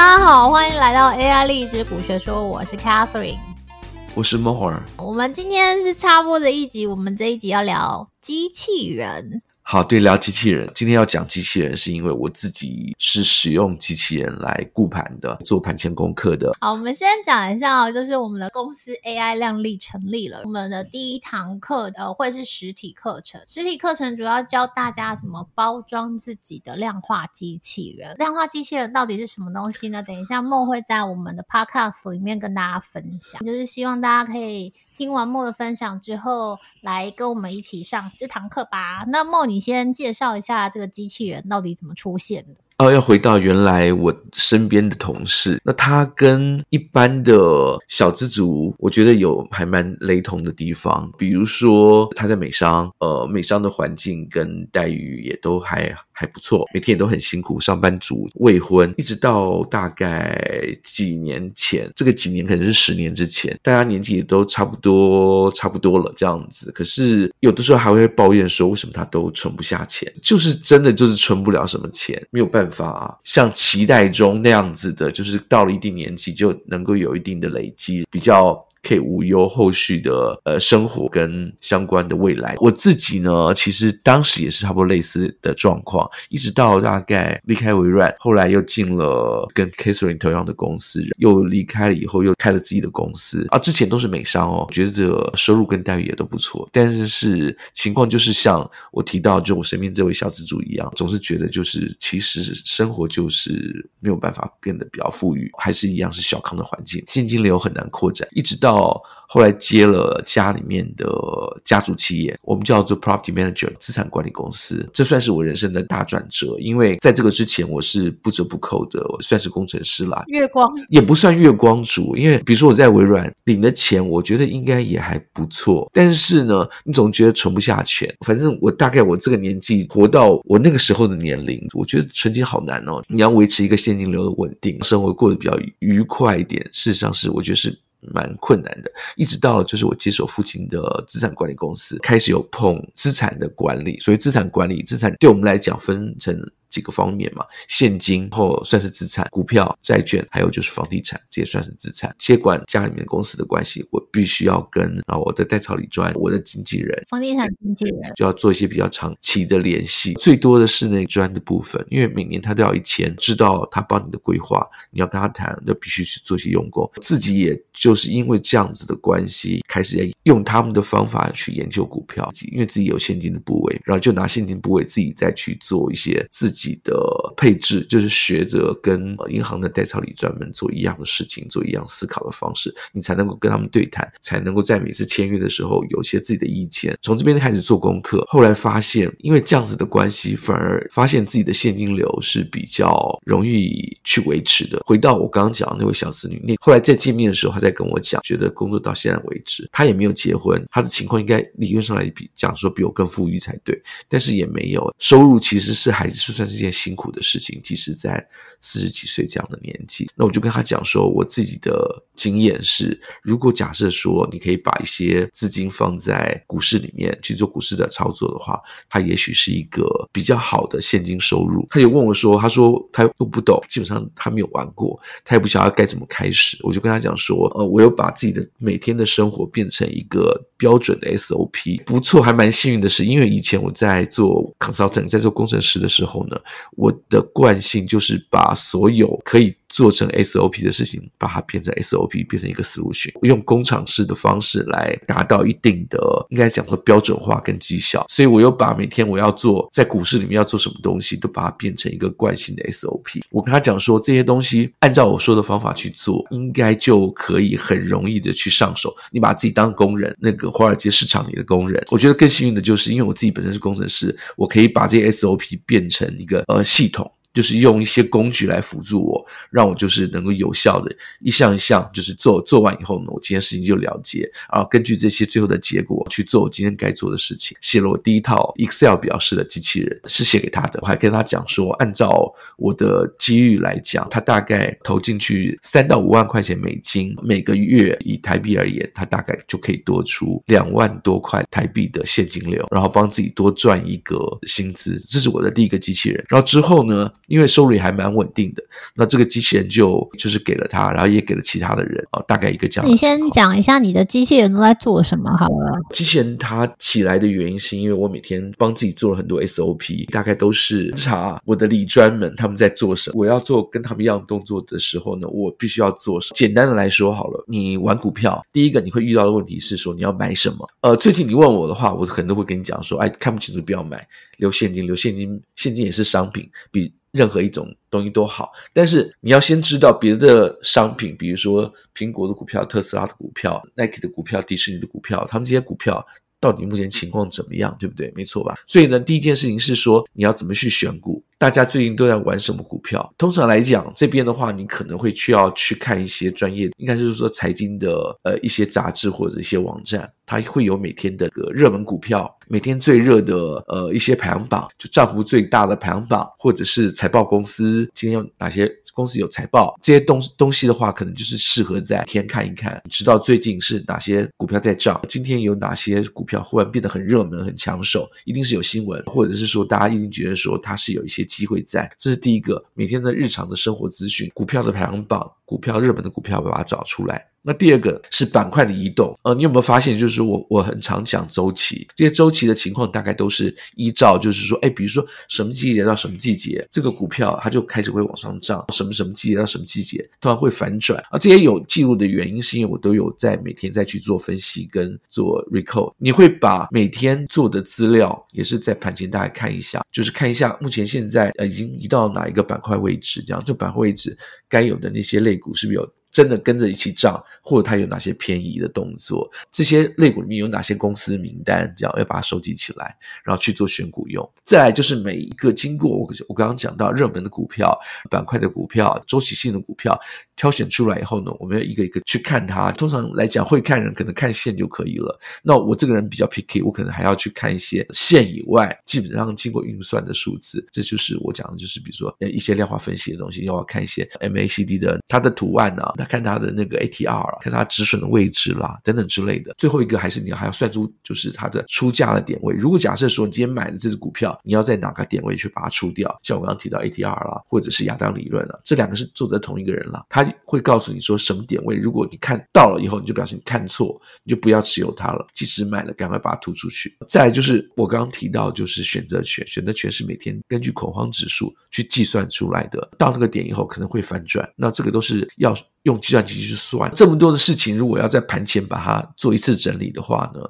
大家好，欢迎来到 AI 励志股学说，我是 Catherine，我是 More。我们今天是插播的一集，我们这一集要聊机器人。好，对，聊机器人。今天要讲机器人，是因为我自己是使用机器人来顾盘的，做盘前功课的。好，我们先讲一下，就是我们的公司 AI 量力成立了。我们的第一堂课呃会是实体课程，实体课程主要教大家怎么包装自己的量化机器人。量化机器人到底是什么东西呢？等一下梦会在我们的 Podcast 里面跟大家分享，就是希望大家可以。听完莫的分享之后，来跟我们一起上这堂课吧。那莫，你先介绍一下这个机器人到底怎么出现的？哦，要回到原来我身边的同事，那他跟一般的小资族，我觉得有还蛮雷同的地方。比如说他在美商，呃，美商的环境跟待遇也都还还不错，每天也都很辛苦，上班族未婚，一直到大概几年前，这个几年可能是十年之前，大家年纪也都差不多差不多了这样子。可是有的时候还会抱怨说，为什么他都存不下钱？就是真的就是存不了什么钱，没有办法。啊像期待中那样子的，就是到了一定年纪就能够有一定的累积，比较。可以无忧后续的呃生活跟相关的未来。我自己呢，其实当时也是差不多类似的状况，一直到大概离开微软，后来又进了跟 Catherine 同样的公司，又离开了以后又开了自己的公司啊。之前都是美商哦，觉得收入跟待遇也都不错，但是是情况就是像我提到，就我身边这位小资主一样，总是觉得就是其实生活就是没有办法变得比较富裕，还是一样是小康的环境，现金流很难扩展，一直到。到后来接了家里面的家族企业，我们叫做 Property Manager 资产管理公司，这算是我人生的大转折。因为在这个之前，我是不折不扣的，算是工程师啦。月光也不算月光族，因为比如说我在微软领的钱，我觉得应该也还不错。但是呢，你总觉得存不下钱。反正我大概我这个年纪活到我那个时候的年龄，我觉得存钱好难哦。你要维持一个现金流的稳定，生活过得比较愉快一点。事实上是，我觉得是。蛮困难的，一直到就是我接手父亲的资产管理公司，开始有碰资产的管理。所以资产管理，资产对我们来讲分成。几个方面嘛，现金或算是资产，股票、债券，还有就是房地产，这也算是资产。接管家里面公司的关系，我必须要跟啊我的代操理专，我的经纪人，房地产经纪人，就要做一些比较长期的联系。最多的是那专的部分，因为每年他都要一签，知道他帮你的规划，你要跟他谈，那必须去做一些用功。自己也就是因为这样子的关系，开始要用他们的方法去研究股票，因为自己有现金的部位，然后就拿现金部位自己再去做一些自己。自己的配置就是学着跟银行的代操理专门做一样的事情，做一样思考的方式，你才能够跟他们对谈，才能够在每次签约的时候有些自己的意见。从这边开始做功课，后来发现，因为这样子的关系，反而发现自己的现金流是比较容易去维持的。回到我刚刚讲的那位小子女，那后来再见面的时候，他在跟我讲，觉得工作到现在为止，他也没有结婚，他的情况应该理论上来比讲说比我更富裕才对，但是也没有收入，其实是还是算。是件辛苦的事情，即使在四十几岁这样的年纪，那我就跟他讲说，我自己的经验是，如果假设说你可以把一些资金放在股市里面去做股市的操作的话，它也许是一个比较好的现金收入。他也问我说，他说他又不懂，基本上他没有玩过，他也不晓得该怎么开始。我就跟他讲说，呃，我有把自己的每天的生活变成一个标准的 SOP，不错，还蛮幸运的是，因为以前我在做 consultant，在做工程师的时候呢。我的惯性就是把所有可以做成 SOP 的事情，把它变成 SOP，变成一个 solution，用工厂式的方式来达到一定的，应该讲说标准化跟绩效。所以我又把每天我要做在股市里面要做什么东西，都把它变成一个惯性的 SOP。我跟他讲说，这些东西按照我说的方法去做，应该就可以很容易的去上手。你把自己当工人，那个华尔街市场里的工人。我觉得更幸运的就是，因为我自己本身是工程师，我可以把这些 SOP 变成一个呃系统。就是用一些工具来辅助我，让我就是能够有效的一项一项就是做做完以后呢，我今天事情就了结，然后根据这些最后的结果去做我今天该做的事情。写了我第一套 Excel 表示的机器人是写给他的，我还跟他讲说，按照我的机遇来讲，他大概投进去三到五万块钱美金，每个月以台币而言，他大概就可以多出两万多块台币的现金流，然后帮自己多赚一个薪资。这是我的第一个机器人。然后之后呢，因为收入也还蛮稳定的。那这个机器人就就是给了他，然后也给了其他的人啊，大概一个这样。你先讲一下你的机器人都在做什么好了。机器人它起来的原因是因为我每天帮自己做了很多 SOP，大概都是查我的理专们他们在做什么，我要做跟他们一样动作的时候呢，我必须要做什么。简单的来说好了，你玩股票，第一个你会遇到的问题是说你要买什么。呃，最近你问我的话，我可能会跟你讲说，哎，看不清楚不要买，留现金，留现金，现金也是商品，比任何一种东西都好。但是你要先知道别的商品，比如说苹果的股票、特斯拉的股票、Nike 的股票、迪士尼的股票，他们这些股票。到底目前情况怎么样，对不对？没错吧？所以呢，第一件事情是说你要怎么去选股。大家最近都在玩什么股票？通常来讲，这边的话，你可能会需要去看一些专业，应该就是说财经的呃一些杂志或者一些网站，它会有每天的个热门股票，每天最热的呃一些排行榜，就涨幅最大的排行榜，或者是财报公司今天有哪些。公司有财报，这些东东西的话，可能就是适合在天看一看，知道最近是哪些股票在涨，今天有哪些股票忽然变得很热门、很抢手，一定是有新闻，或者是说大家一定觉得说它是有一些机会在。这是第一个，每天的日常的生活资讯，股票的排行榜，股票热门的股票，把它找出来。那第二个是板块的移动，呃，你有没有发现，就是我我很常讲周期，这些周期的情况大概都是依照，就是说，哎，比如说什么季节到什么季节，这个股票它就开始会往上涨，什么什么季节到什么季节突然会反转啊。这些有记录的原因是因为我都有在每天再去做分析跟做 recall，你会把每天做的资料也是在盘前大概看一下，就是看一下目前现在呃已经移到哪一个板块位置，这样这板块位置该有的那些类股是不是有。真的跟着一起涨，或者它有哪些偏移的动作？这些类股里面有哪些公司名单？这样要把它收集起来，然后去做选股用。再来就是每一个经过我我刚刚讲到热门的股票、板块的股票、周期性的股票，挑选出来以后呢，我们要一个一个去看它。通常来讲，会看人可能看线就可以了。那我这个人比较 picky，我可能还要去看一些线以外，基本上经过运算的数字。这就是我讲的，就是比如说呃一些量化分析的东西，要看一些 MACD 的它的图案啊。看它的那个 ATR 看它止损的位置啦，等等之类的。最后一个还是你还要算出，就是它的出价的点位。如果假设说你今天买的这只股票，你要在哪个点位去把它出掉？像我刚刚提到 ATR 啦，或者是亚当理论啦，这两个是作者同一个人啦，他会告诉你说什么点位。如果你看到了以后，你就表示你看错，你就不要持有它了。即使买了，赶快把它吐出去。再就是我刚刚提到，就是选择权，选择权是每天根据恐慌指数去计算出来的。到那个点以后可能会反转，那这个都是要。用计算机去算这么多的事情，如果要在盘前把它做一次整理的话呢，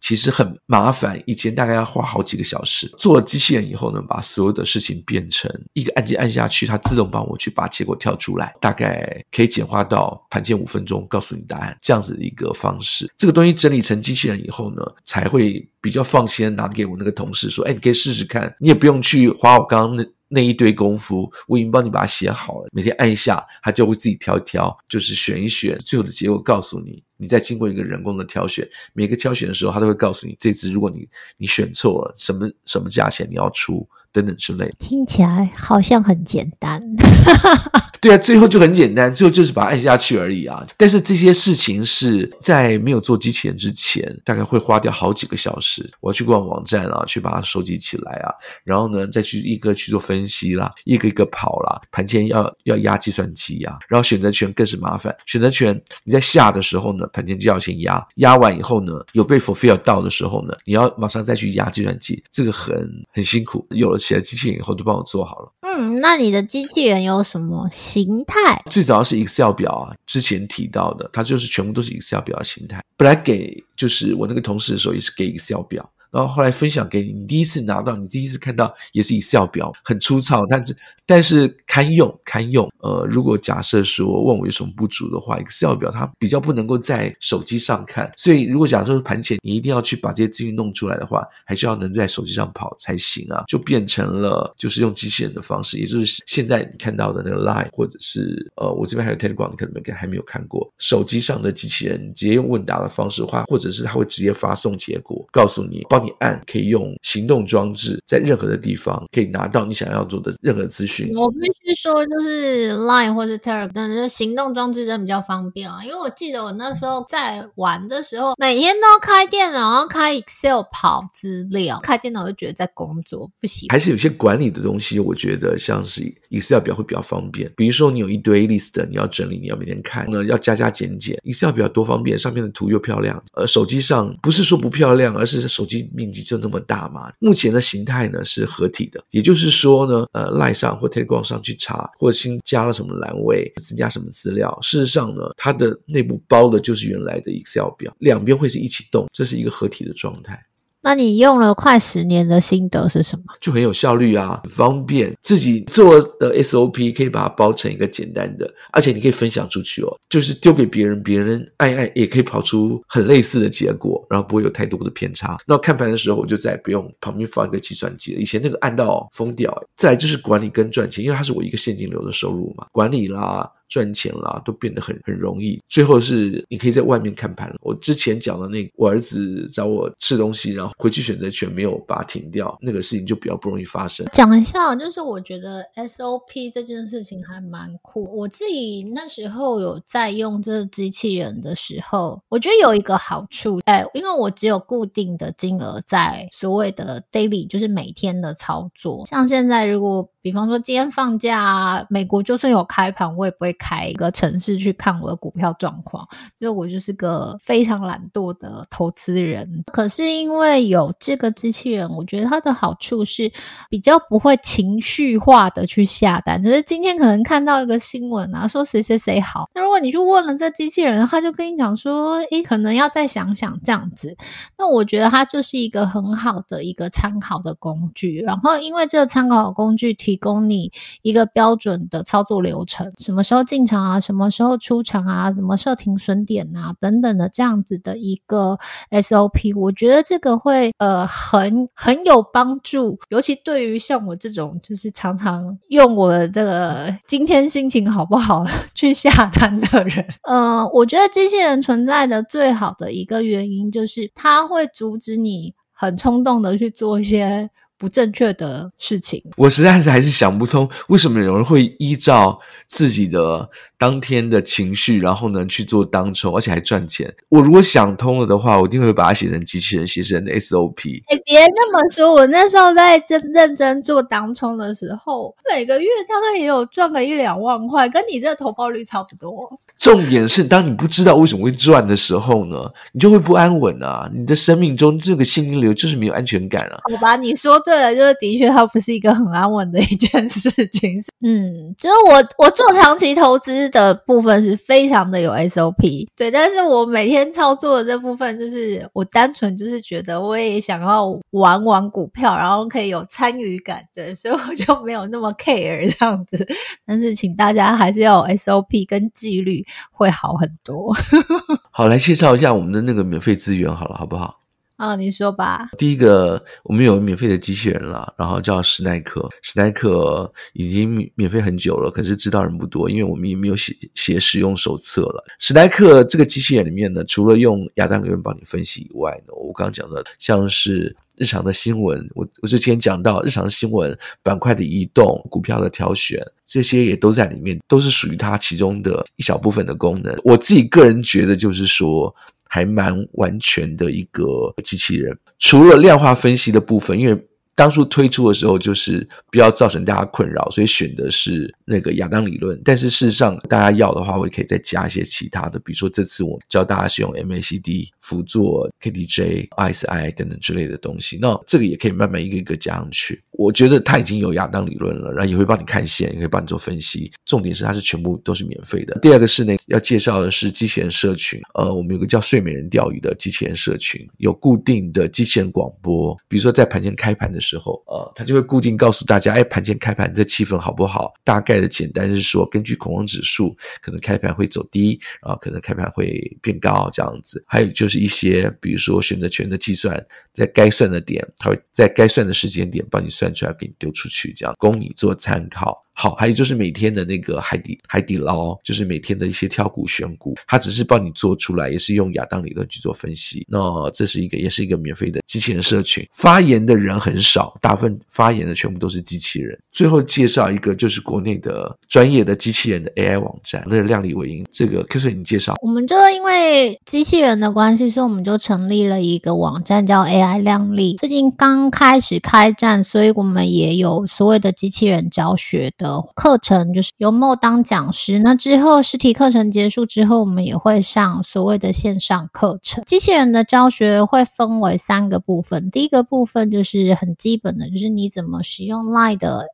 其实很麻烦。以前大概要花好几个小时，做了机器人以后呢，把所有的事情变成一个按键按下去，它自动帮我去把结果跳出来，大概可以简化到盘前五分钟告诉你答案这样子的一个方式。这个东西整理成机器人以后呢，才会比较放心拿给我那个同事说：“哎，你可以试试看，你也不用去花我刚刚那。”那一堆功夫，我已经帮你把它写好了，每天按一下，它就会自己挑一挑，就是选一选，最后的结果告诉你。你再经过一个人工的挑选，每个挑选的时候，它都会告诉你，这次如果你你选错了，什么什么价钱你要出。等等之类的，听起来好像很简单。对啊，最后就很简单，最后就是把它按下去而已啊。但是这些事情是在没有做机器人之前，大概会花掉好几个小时。我要去逛网站啊，去把它收集起来啊，然后呢，再去一个去做分析啦，一个一个跑啦。盘前要要压计算机呀，然后选择权更是麻烦。选择权你在下的时候呢，盘前就要先压，压完以后呢，有被 fulfill 到的时候呢，你要马上再去压计算机，这个很很辛苦。有了。写了机器人以后就帮我做好了。嗯，那你的机器人有什么形态？最早是 Excel 表啊，之前提到的，它就是全部都是 Excel 表的形态。本来给就是我那个同事的时候也是给 Excel 表。然后后来分享给你，你第一次拿到，你第一次看到也是 Excel 表，很粗糙，但是但是堪用堪用。呃，如果假设说问我有什么不足的话，Excel 表它比较不能够在手机上看，所以如果假设说盘前你一定要去把这些资讯弄出来的话，还是要能在手机上跑才行啊，就变成了就是用机器人的方式，也就是现在你看到的那个 Line 或者是呃我这边还有 Telegram，你可能没还没有看过手机上的机器人，直接用问答的方式的话，或者是它会直接发送结果，告诉你报。帮你按，可以用行动装置，在任何的地方可以拿到你想要做的任何资讯。我必须说，就是 Line 或者 Telegram 的行动装置真的比较方便啊，因为我记得我那时候在玩的时候，每天都开电脑，然后开 Excel 跑资料，开电脑就觉得在工作，不行。还是有些管理的东西，我觉得像是 Excel 表会比较方便。比如说你有一堆 list，你要整理，你要每天看，呢要加加减减，Excel 表多方便，上面的图又漂亮。呃，手机上不是说不漂亮，而是手机面积就那么大嘛。目前的形态呢是合体的，也就是说呢，呃赖上或 Telegram 上去查，或者新加了什么栏位，增加什么资料，事实上呢，它的内部包的就是原来的 Excel 表，两边会是一起动，这是一个合体的状态。那你用了快十年的心得是什么？就很有效率啊，很方便。自己做的 SOP 可以把它包成一个简单的，而且你可以分享出去哦，就是丢给别人，别人按按也可以跑出很类似的结果，然后不会有太多的偏差。那看盘的时候，我就再也不用旁边放一个计算机了。以前那个按到疯掉。再来就是管理跟赚钱，因为它是我一个现金流的收入嘛，管理啦。赚钱啦，都变得很很容易。最后是你可以在外面看盘了。我之前讲的那，我儿子找我吃东西，然后回去选择权没有把它停掉，那个事情就比较不容易发生。讲一下，就是我觉得 SOP 这件事情还蛮酷。我自己那时候有在用这个机器人的时候，我觉得有一个好处，哎，因为我只有固定的金额在所谓的 daily，就是每天的操作。像现在如果比方说今天放假，美国就算有开盘，我也不会开一个城市去看我的股票状况，所以我就是个非常懒惰的投资人。可是因为有这个机器人，我觉得它的好处是比较不会情绪化的去下单。就是今天可能看到一个新闻啊，说谁谁谁好，那如果你去问了这机器人，他就跟你讲说，诶，可能要再想想这样子。那我觉得它就是一个很好的一个参考的工具。然后因为这个参考的工具提提供你一个标准的操作流程，什么时候进场啊，什么时候出场啊，怎么设停损点啊，等等的这样子的一个 SOP，我觉得这个会呃很很有帮助，尤其对于像我这种就是常常用我的这个今天心情好不好去下单的人，嗯、我觉得机器人存在的最好的一个原因就是它会阻止你很冲动的去做一些。不正确的事情，我实在是还是想不通，为什么有人会依照自己的当天的情绪，然后呢去做当冲，而且还赚钱。我如果想通了的话，我一定会把它写成机器人，写成 SOP。哎，别那么说，我那时候在真认真做当冲的时候，每个月大概也有赚个一两万块，跟你这个投报率差不多。重点是，当你不知道为什么会赚的时候呢，你就会不安稳啊！你的生命中这个现金流就是没有安全感啊！好吧，你说对了，就是的确它不是一个很安稳的一件事情。嗯，就是我我做长期投资的部分是非常的有 SOP，对，但是我每天操作的这部分就是我单纯就是觉得我也想要玩玩股票，然后可以有参与感，对，所以我就没有那么 care 这样子。但是请大家还是要有 SOP 跟纪律。会好很多。好，来介绍一下我们的那个免费资源，好了，好不好？啊，你说吧。第一个，我们有免费的机器人了，然后叫史奈克。史奈克已经免费很久了，可是知道人不多，因为我们也没有写写使用手册了。史奈克这个机器人里面呢，除了用亚当理论帮你分析以外呢，我刚刚讲的像是。日常的新闻，我我之前讲到日常新闻板块的移动、股票的挑选，这些也都在里面，都是属于它其中的一小部分的功能。我自己个人觉得，就是说还蛮完全的一个机器人，除了量化分析的部分，因为。当初推出的时候，就是不要造成大家困扰，所以选的是那个亚当理论。但是事实上，大家要的话，我也可以再加一些其他的，比如说这次我教大家使用 MACD 辅助 KDJ、RSI 等等之类的东西。那这个也可以慢慢一个一个加上去。我觉得它已经有亚当理论了，然后也会帮你看线，也可以帮你做分析。重点是它是全部都是免费的。第二个是呢，要介绍的是机器人社群。呃，我们有个叫睡美人钓鱼的机器人社群，有固定的机器人广播，比如说在盘前开盘的时候，呃，他就会固定告诉大家，哎，盘前开盘这气氛好不好？大概的简单是说，根据恐慌指数，可能开盘会走低，啊可能开盘会变高这样子。还有就是一些，比如说选择权的计算，在该算的点，它会在该算的时间点帮你算出来，给你丢出去，这样供你做参考。好，还有就是每天的那个海底海底捞，就是每天的一些挑股选股，它只是帮你做出来，也是用亚当理论去做分析。那这是一个，也是一个免费的机器人社群，发言的人很少，大部分发言的全部都是机器人。最后介绍一个，就是国内的专业的机器人的 AI 网站，那个量力为营。这个 Q 水你介绍，我们就因为机器人的关系，所以我们就成立了一个网站，叫 AI 量力。最近刚开始开战，所以我们也有所谓的机器人教学的课程，就是由莫当讲师。那之后实体课程结束之后，我们也会上所谓的线上课程。机器人的教学会分为三个部分，第一个部分就是很基本的，就是你怎么使用 Line 的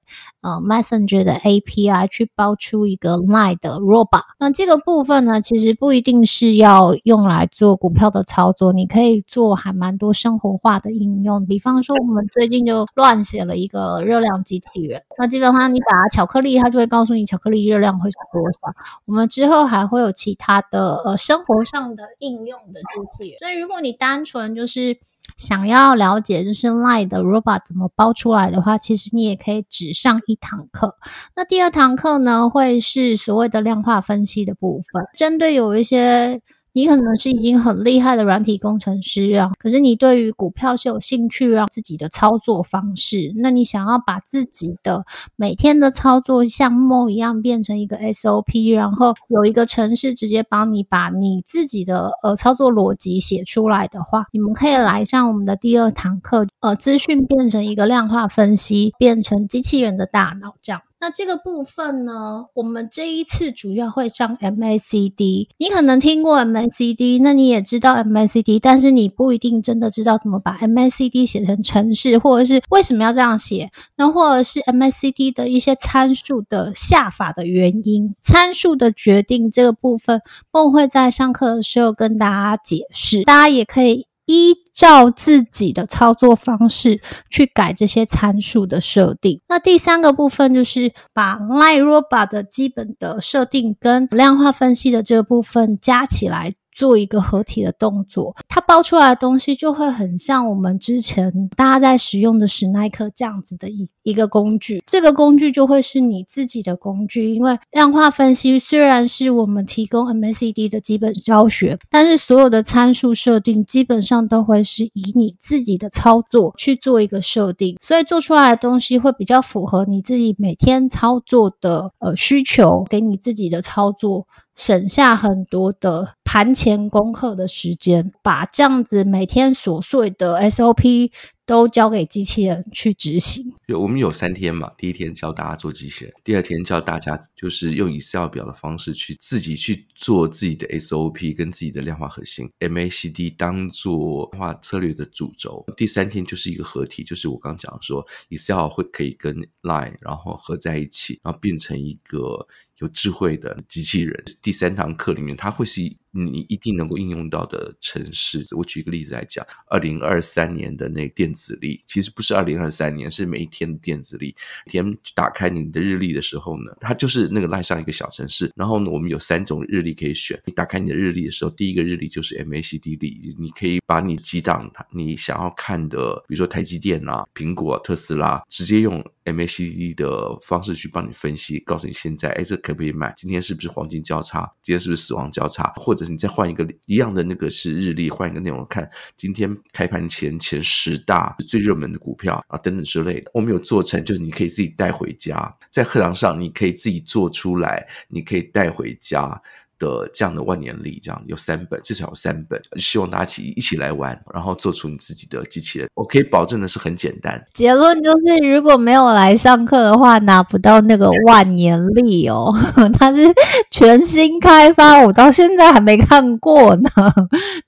呃 Messenger 的 API 去包出一个 Line 的 Robot。那这个部分呢，其实不一定是要用来做股票的操作，你可以做还蛮多生活化的应用。比方说，我们最近就乱写了一个热量机器人，那基本上你把它巧克力，它就会告诉你巧克力热量会是多少。我们之后还会有其他的呃生活上的应用的机器人。所以，如果你单纯就是想要了解就是 Line 的 Robot 怎么包出来的话，其实你也可以只上一堂课。那第二堂课呢，会是所谓的量化分析的部分，针对有一些。你可能是已经很厉害的软体工程师啊，可是你对于股票是有兴趣，让自己的操作方式，那你想要把自己的每天的操作像梦一样变成一个 SOP，然后有一个程式直接帮你把你自己的呃操作逻辑写出来的话，你们可以来上我们的第二堂课，呃，资讯变成一个量化分析，变成机器人的大脑这样。那这个部分呢，我们这一次主要会上 MACD。你可能听过 MACD，那你也知道 MACD，但是你不一定真的知道怎么把 MACD 写成程式，或者是为什么要这样写，那或者是 MACD 的一些参数的下法的原因，参数的决定这个部分，我会在上课的时候跟大家解释，大家也可以。依照自己的操作方式去改这些参数的设定。那第三个部分就是把 Line Robot 的基本的设定跟量化分析的这个部分加起来。做一个合体的动作，它包出来的东西就会很像我们之前大家在使用的史耐克这样子的一一个工具。这个工具就会是你自己的工具，因为量化分析虽然是我们提供 MACD 的基本教学，但是所有的参数设定基本上都会是以你自己的操作去做一个设定，所以做出来的东西会比较符合你自己每天操作的呃需求，给你自己的操作。省下很多的盘前功课的时间，把这样子每天琐碎的 SOP 都交给机器人去执行。有，我们有三天嘛，第一天教大家做机器人，第二天教大家就是用 Excel 表的方式去自己去做自己的 SOP 跟自己的量化核心 MACD 当做量化策略的主轴。第三天就是一个合体，就是我刚讲说 Excel 会可以跟 Line 然后合在一起，然后变成一个。有智慧的机器人，第三堂课里面，它会是你一定能够应用到的城市。我举一个例子来讲，二零二三年的那电子历，其实不是二零二三年，是每一天的电子历。每天打开你的日历的时候呢，它就是那个赖上一个小城市。然后呢，我们有三种日历可以选。你打开你的日历的时候，第一个日历就是 MACD 历，你可以把你几档你想要看的，比如说台积电啊、苹果、特斯拉，直接用 MACD 的方式去帮你分析，告诉你现在，哎，这可不可以买？今天是不是黄金交叉？今天是不是死亡交叉？或者你再换一个一样的那个是日历，换一个内容看今天开盘前前十大最热门的股票啊等等之类的。我们有做成，就是你可以自己带回家，在课堂上你可以自己做出来，你可以带回家。的这样的万年历，这样有三本，最少有三本，希望大家一起一起来玩，然后做出你自己的机器人。我可以保证的是很简单。结论就是，如果没有来上课的话，拿不到那个万年历哦。它是全新开发，我到现在还没看过呢。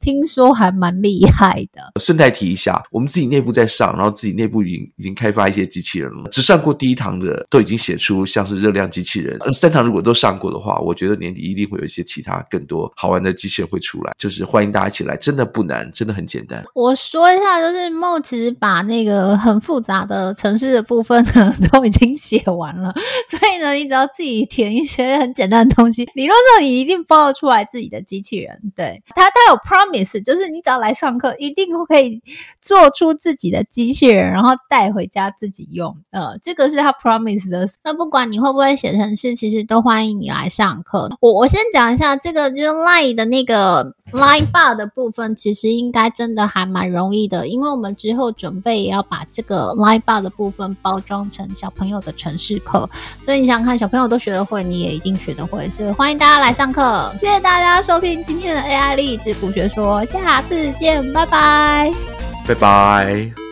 听说还蛮厉害的。顺带提一下，我们自己内部在上，然后自己内部已经已经开发一些机器人了。只上过第一堂的都已经写出像是热量机器人。三堂如果都上过的话，我觉得年底一定会有一些。其他更多好玩的机器人会出来，就是欢迎大家一起来，真的不难，真的很简单。我说一下，就是梦其实把那个很复杂的程式的部分呢 都已经写完了，所以呢，你只要自己填一些很简单的东西，理论上你一定包得出来自己的机器人。对，他，他有 promise，就是你只要来上课，一定可以做出自己的机器人，然后带回家自己用。呃，这个是他 promise 的。那不管你会不会写程式，其实都欢迎你来上课。我我先讲一下这个，就是 Line 的那个 Line Bar 的部分，其实应该真的还蛮容易的，因为我们之后准备也要把这个 Line Bar 的部分包装成小朋友的城市课，所以你想想看，小朋友都学得会，你也一定学得会。所以欢迎大家来上课，谢谢大家收听今天的 AI 励志股学说，下次见，拜拜，拜拜。